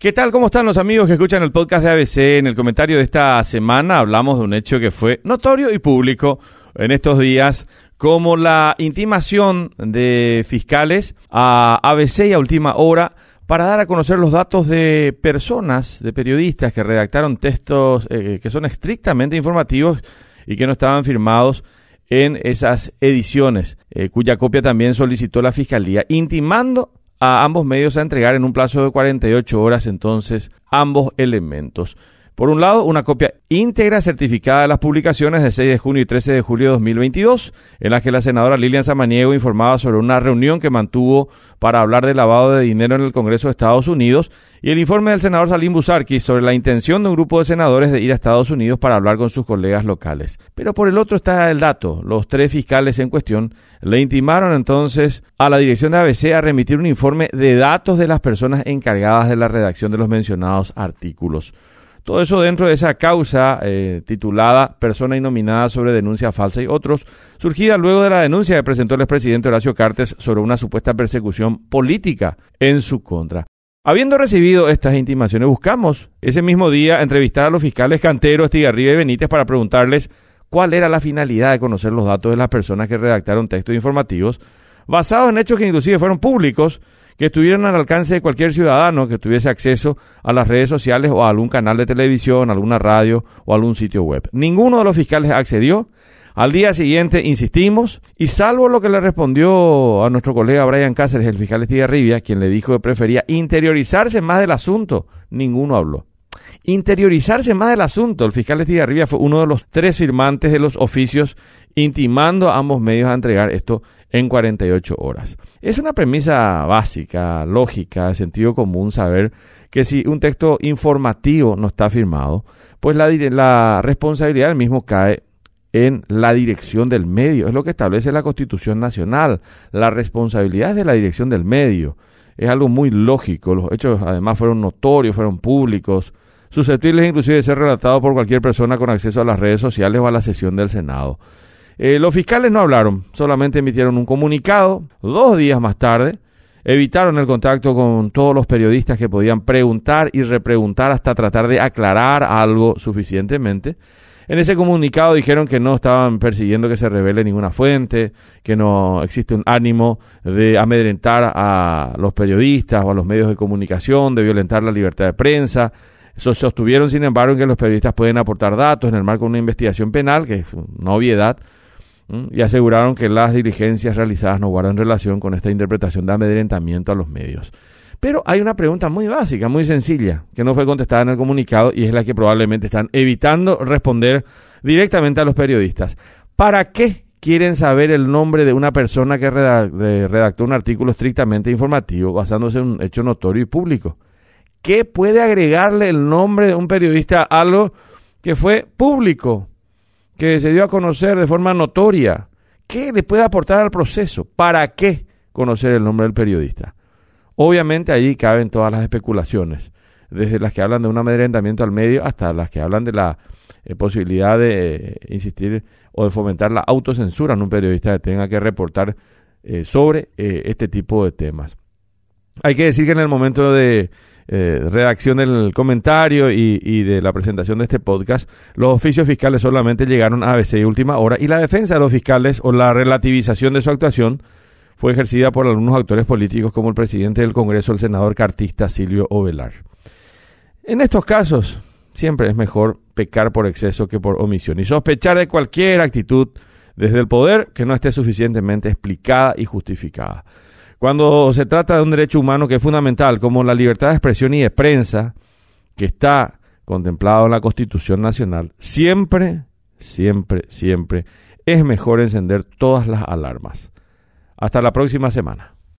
¿Qué tal? ¿Cómo están los amigos que escuchan el podcast de ABC? En el comentario de esta semana hablamos de un hecho que fue notorio y público en estos días, como la intimación de fiscales a ABC y a última hora para dar a conocer los datos de personas, de periodistas que redactaron textos eh, que son estrictamente informativos y que no estaban firmados en esas ediciones, eh, cuya copia también solicitó la Fiscalía, intimando a ambos medios a entregar en un plazo de 48 horas entonces ambos elementos. Por un lado, una copia íntegra certificada de las publicaciones de 6 de junio y 13 de julio de 2022, en las que la senadora Lilian Samaniego informaba sobre una reunión que mantuvo para hablar de lavado de dinero en el Congreso de Estados Unidos, y el informe del senador Salim Busarki sobre la intención de un grupo de senadores de ir a Estados Unidos para hablar con sus colegas locales. Pero por el otro está el dato. Los tres fiscales en cuestión le intimaron entonces a la dirección de ABC a remitir un informe de datos de las personas encargadas de la redacción de los mencionados artículos. Todo eso dentro de esa causa eh, titulada Persona Innominada sobre denuncia falsa y otros, surgida luego de la denuncia que presentó el expresidente Horacio Cartes sobre una supuesta persecución política en su contra. Habiendo recibido estas intimaciones, buscamos ese mismo día entrevistar a los fiscales Cantero, Estigarribia y Benítez para preguntarles cuál era la finalidad de conocer los datos de las personas que redactaron textos informativos basados en hechos que inclusive fueron públicos que estuvieran al alcance de cualquier ciudadano que tuviese acceso a las redes sociales o a algún canal de televisión, alguna radio o algún sitio web. Ninguno de los fiscales accedió. Al día siguiente insistimos y salvo lo que le respondió a nuestro colega Brian Cáceres, el fiscal Estigarribia, quien le dijo que prefería interiorizarse más del asunto, ninguno habló. Interiorizarse más del asunto. El fiscal Estigarribia fue uno de los tres firmantes de los oficios intimando a ambos medios a entregar esto en 48 horas. Es una premisa básica, lógica, de sentido común saber que si un texto informativo no está firmado, pues la, la responsabilidad del mismo cae en la dirección del medio. Es lo que establece la Constitución Nacional. La responsabilidad es de la dirección del medio. Es algo muy lógico. Los hechos además fueron notorios, fueron públicos, susceptibles inclusive de ser relatados por cualquier persona con acceso a las redes sociales o a la sesión del Senado. Eh, los fiscales no hablaron, solamente emitieron un comunicado. Dos días más tarde, evitaron el contacto con todos los periodistas que podían preguntar y repreguntar hasta tratar de aclarar algo suficientemente. En ese comunicado dijeron que no estaban persiguiendo que se revele ninguna fuente, que no existe un ánimo de amedrentar a los periodistas o a los medios de comunicación, de violentar la libertad de prensa. Sostuvieron, sin embargo, que los periodistas pueden aportar datos en el marco de una investigación penal, que es una obviedad, y aseguraron que las diligencias realizadas no guardan relación con esta interpretación de amedrentamiento a los medios. Pero hay una pregunta muy básica, muy sencilla, que no fue contestada en el comunicado y es la que probablemente están evitando responder directamente a los periodistas. ¿Para qué quieren saber el nombre de una persona que redactó un artículo estrictamente informativo basándose en un hecho notorio y público? ¿Qué puede agregarle el nombre de un periodista a algo que fue público? que se dio a conocer de forma notoria. ¿Qué le puede aportar al proceso? ¿Para qué conocer el nombre del periodista? Obviamente allí caben todas las especulaciones, desde las que hablan de un amedrentamiento al medio hasta las que hablan de la eh, posibilidad de eh, insistir o de fomentar la autocensura en un periodista que tenga que reportar eh, sobre este tipo de temas. Hay que decir que en el momento de eh, redacción del comentario y, de la presentación de este podcast, los oficios fiscales solamente llegaron a ABC y última hora y la defensa de los fiscales o la relativización de su actuación fue ejercida por algunos actores políticos como el presidente del Congreso, el senador cartista Silvio Ovelar. En estos casos, siempre es mejor pecar por exceso que por omisión y sospechar de cualquier actitud desde el poder que no esté suficientemente explicada y justificada. Cuando se trata de un derecho humano que es fundamental, como la libertad de expresión y de prensa, que está contemplado en la Constitución Nacional, siempre, siempre, siempre es mejor encender todas las alarmas. Hasta la próxima semana.